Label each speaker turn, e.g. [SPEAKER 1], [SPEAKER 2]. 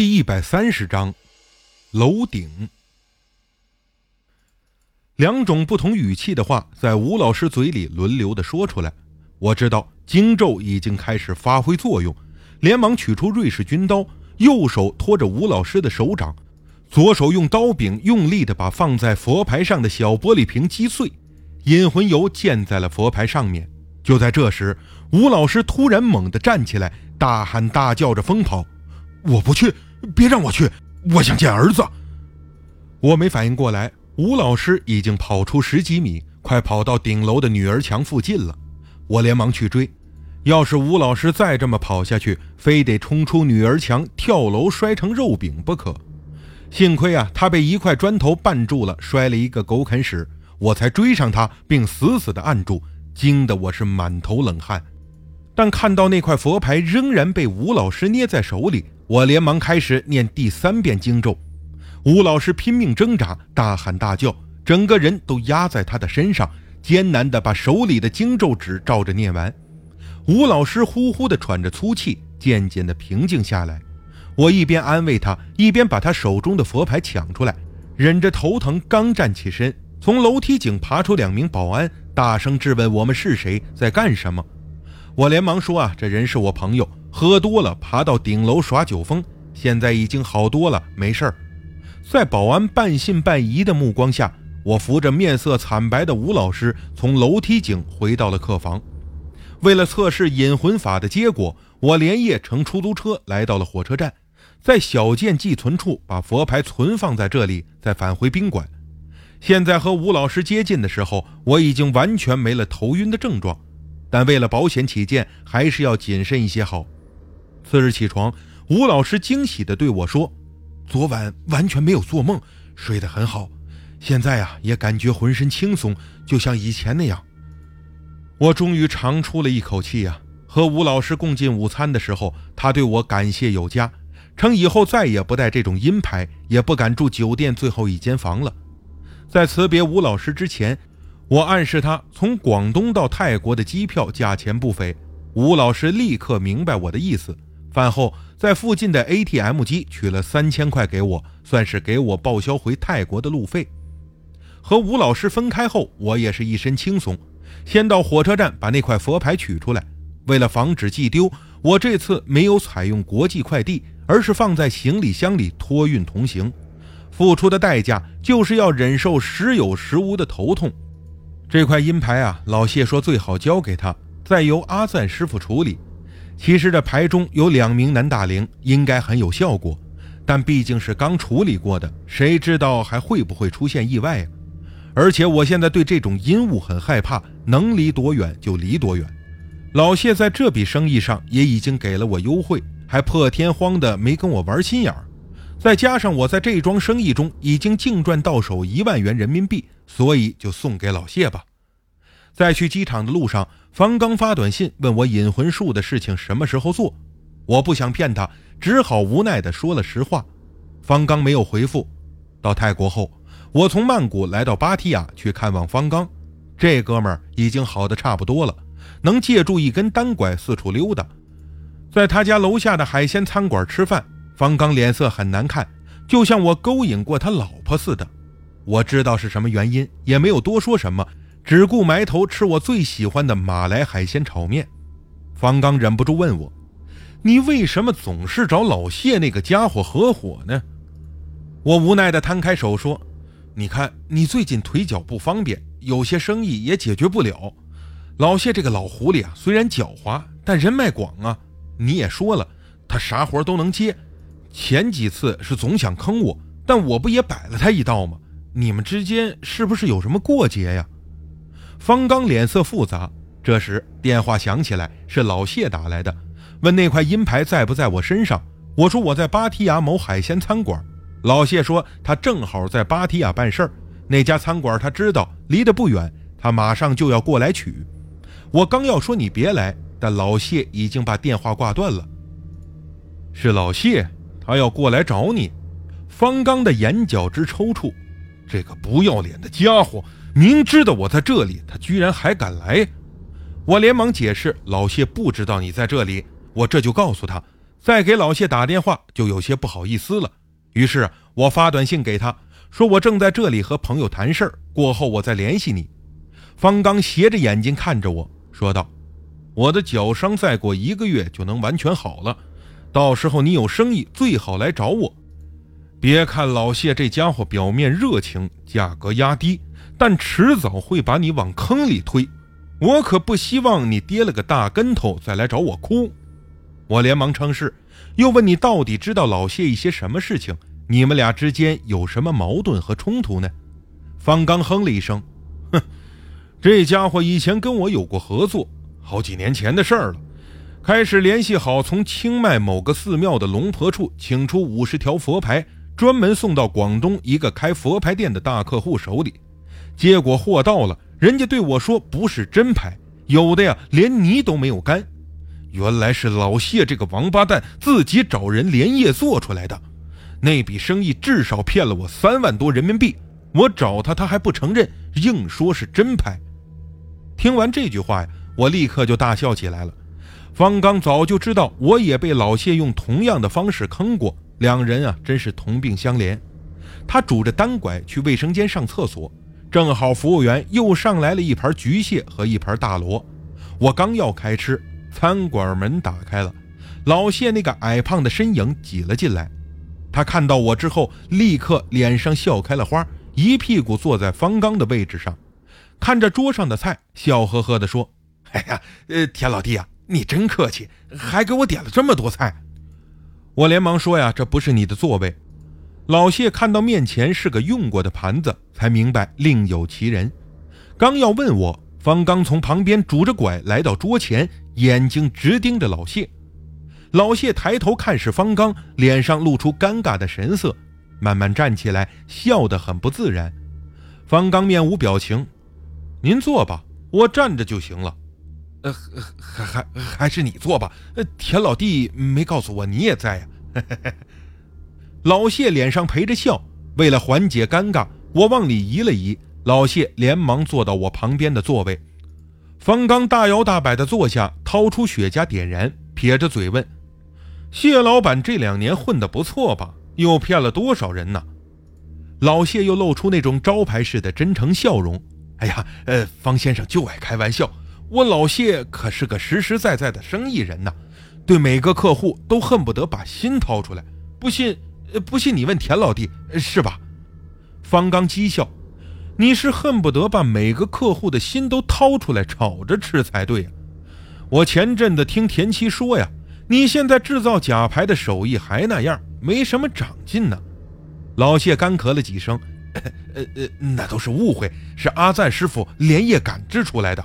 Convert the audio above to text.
[SPEAKER 1] 第一百三十章，楼顶。两种不同语气的话在吴老师嘴里轮流的说出来。我知道荆咒已经开始发挥作用，连忙取出瑞士军刀，右手托着吴老师的手掌，左手用刀柄用力的把放在佛牌上的小玻璃瓶击碎，引魂油溅在了佛牌上面。就在这时，吴老师突然猛地站起来，大喊大叫着疯跑。我不去，别让我去！我想见儿子。我没反应过来，吴老师已经跑出十几米，快跑到顶楼的女儿墙附近了。我连忙去追。要是吴老师再这么跑下去，非得冲出女儿墙跳楼摔成肉饼不可。幸亏啊，他被一块砖头绊住了，摔了一个狗啃屎，我才追上他，并死死地按住，惊得我是满头冷汗。但看到那块佛牌仍然被吴老师捏在手里。我连忙开始念第三遍经咒，吴老师拼命挣扎，大喊大叫，整个人都压在他的身上，艰难地把手里的经咒纸照着念完。吴老师呼呼地喘着粗气，渐渐地平静下来。我一边安慰他，一边把他手中的佛牌抢出来，忍着头疼，刚站起身，从楼梯井爬出两名保安，大声质问我们是谁，在干什么。我连忙说：“啊，这人是我朋友。”喝多了，爬到顶楼耍酒疯，现在已经好多了，没事儿。在保安半信半疑的目光下，我扶着面色惨白的吴老师从楼梯井回到了客房。为了测试引魂法的结果，我连夜乘出租车来到了火车站，在小件寄存处把佛牌存放在这里，再返回宾馆。现在和吴老师接近的时候，我已经完全没了头晕的症状，但为了保险起见，还是要谨慎一些好。次日起床，吴老师惊喜地对我说：“昨晚完全没有做梦，睡得很好。现在啊，也感觉浑身轻松，就像以前那样。”我终于长出了一口气呀！和吴老师共进午餐的时候，他对我感谢有加，称以后再也不带这种阴牌，也不敢住酒店最后一间房了。在辞别吴老师之前，我暗示他从广东到泰国的机票价钱不菲。吴老师立刻明白我的意思。饭后，在附近的 ATM 机取了三千块给我，算是给我报销回泰国的路费。和吴老师分开后，我也是一身轻松。先到火车站把那块佛牌取出来，为了防止寄丢，我这次没有采用国际快递，而是放在行李箱里托运同行。付出的代价就是要忍受时有时无的头痛。这块阴牌啊，老谢说最好交给他，再由阿赞师傅处理。其实这牌中有两名男大龄，应该很有效果，但毕竟是刚处理过的，谁知道还会不会出现意外啊？而且我现在对这种阴物很害怕，能离多远就离多远。老谢在这笔生意上也已经给了我优惠，还破天荒的没跟我玩心眼儿。再加上我在这桩生意中已经净赚到手一万元人民币，所以就送给老谢吧。在去机场的路上，方刚发短信问我引魂术的事情什么时候做。我不想骗他，只好无奈地说了实话。方刚没有回复。到泰国后，我从曼谷来到芭提雅去看望方刚。这哥们儿已经好的差不多了，能借助一根单拐四处溜达。在他家楼下的海鲜餐馆吃饭，方刚脸色很难看，就像我勾引过他老婆似的。我知道是什么原因，也没有多说什么。只顾埋头吃我最喜欢的马来海鲜炒面，方刚忍不住问我：“你为什么总是找老谢那个家伙合伙呢？”我无奈地摊开手说：“你看，你最近腿脚不方便，有些生意也解决不了。老谢这个老狐狸啊，虽然狡猾，但人脉广啊。你也说了，他啥活都能接。前几次是总想坑我，但我不也摆了他一道吗？你们之间是不是有什么过节呀？”方刚脸色复杂。这时电话响起来，是老谢打来的，问那块阴牌在不在我身上。我说我在芭提雅某海鲜餐馆。老谢说他正好在芭提雅办事儿，那家餐馆他知道，离得不远，他马上就要过来取。我刚要说你别来，但老谢已经把电话挂断了。是老谢，他要过来找你。方刚的眼角直抽搐，这个不要脸的家伙。明知道我在这里，他居然还敢来！我连忙解释：“老谢不知道你在这里。”我这就告诉他：“再给老谢打电话就有些不好意思了。于是我发短信给他，说我正在这里和朋友谈事儿，过后我再联系你。方刚斜着眼睛看着我说道：“我的脚伤再过一个月就能完全好了，到时候你有生意最好来找我。别看老谢这家伙表面热情，价格压低，但迟早会把你往坑里推。我可不希望你跌了个大跟头再来找我哭。”我连忙称是。又问你到底知道老谢一些什么事情？你们俩之间有什么矛盾和冲突呢？方刚哼了一声，哼，这家伙以前跟我有过合作，好几年前的事儿了。开始联系好，从清迈某个寺庙的龙婆处请出五十条佛牌，专门送到广东一个开佛牌店的大客户手里。结果货到了，人家对我说不是真牌，有的呀连泥都没有干。原来是老谢这个王八蛋自己找人连夜做出来的，那笔生意至少骗了我三万多人民币。我找他，他还不承认，硬说是真牌。听完这句话呀，我立刻就大笑起来了。方刚早就知道我也被老谢用同样的方式坑过，两人啊真是同病相怜。他拄着单拐去卫生间上厕所，正好服务员又上来了一盘菊蟹和一盘大螺，我刚要开吃。餐馆门打开了，老谢那个矮胖的身影挤了进来。他看到我之后，立刻脸上笑开了花，一屁股坐在方刚的位置上，看着桌上的菜，笑呵呵地说：“哎呀，呃，田老弟啊，你真客气，还给我点了这么多菜。”我连忙说：“呀，这不是你的座位。”老谢看到面前是个用过的盘子，才明白另有其人。刚要问我，方刚从旁边拄着拐来到桌前。眼睛直盯着老谢，老谢抬头看是方刚，脸上露出尴尬的神色，慢慢站起来，笑得很不自然。方刚面无表情：“您坐吧，我站着就行了。”“呃，还还还是你坐吧。”“呃，田老弟没告诉我你也在呀。”老谢脸上陪着笑，为了缓解尴尬，我往里移了移，老谢连忙坐到我旁边的座位。方刚大摇大摆地坐下，掏出雪茄点燃，撇着嘴问：“谢老板这两年混得不错吧？又骗了多少人呢？”老谢又露出那种招牌式的真诚笑容：“哎呀，呃，方先生就爱开玩笑，我老谢可是个实实在在的生意人呐，对每个客户都恨不得把心掏出来。不信，不信你问田老弟，是吧？”方刚讥笑。你是恨不得把每个客户的心都掏出来炒着吃才对呀！我前阵子听田七说呀，你现在制造假牌的手艺还那样，没什么长进呢。老谢干咳了几声，呃呃，那都是误会，是阿赞师傅连夜赶制出来的。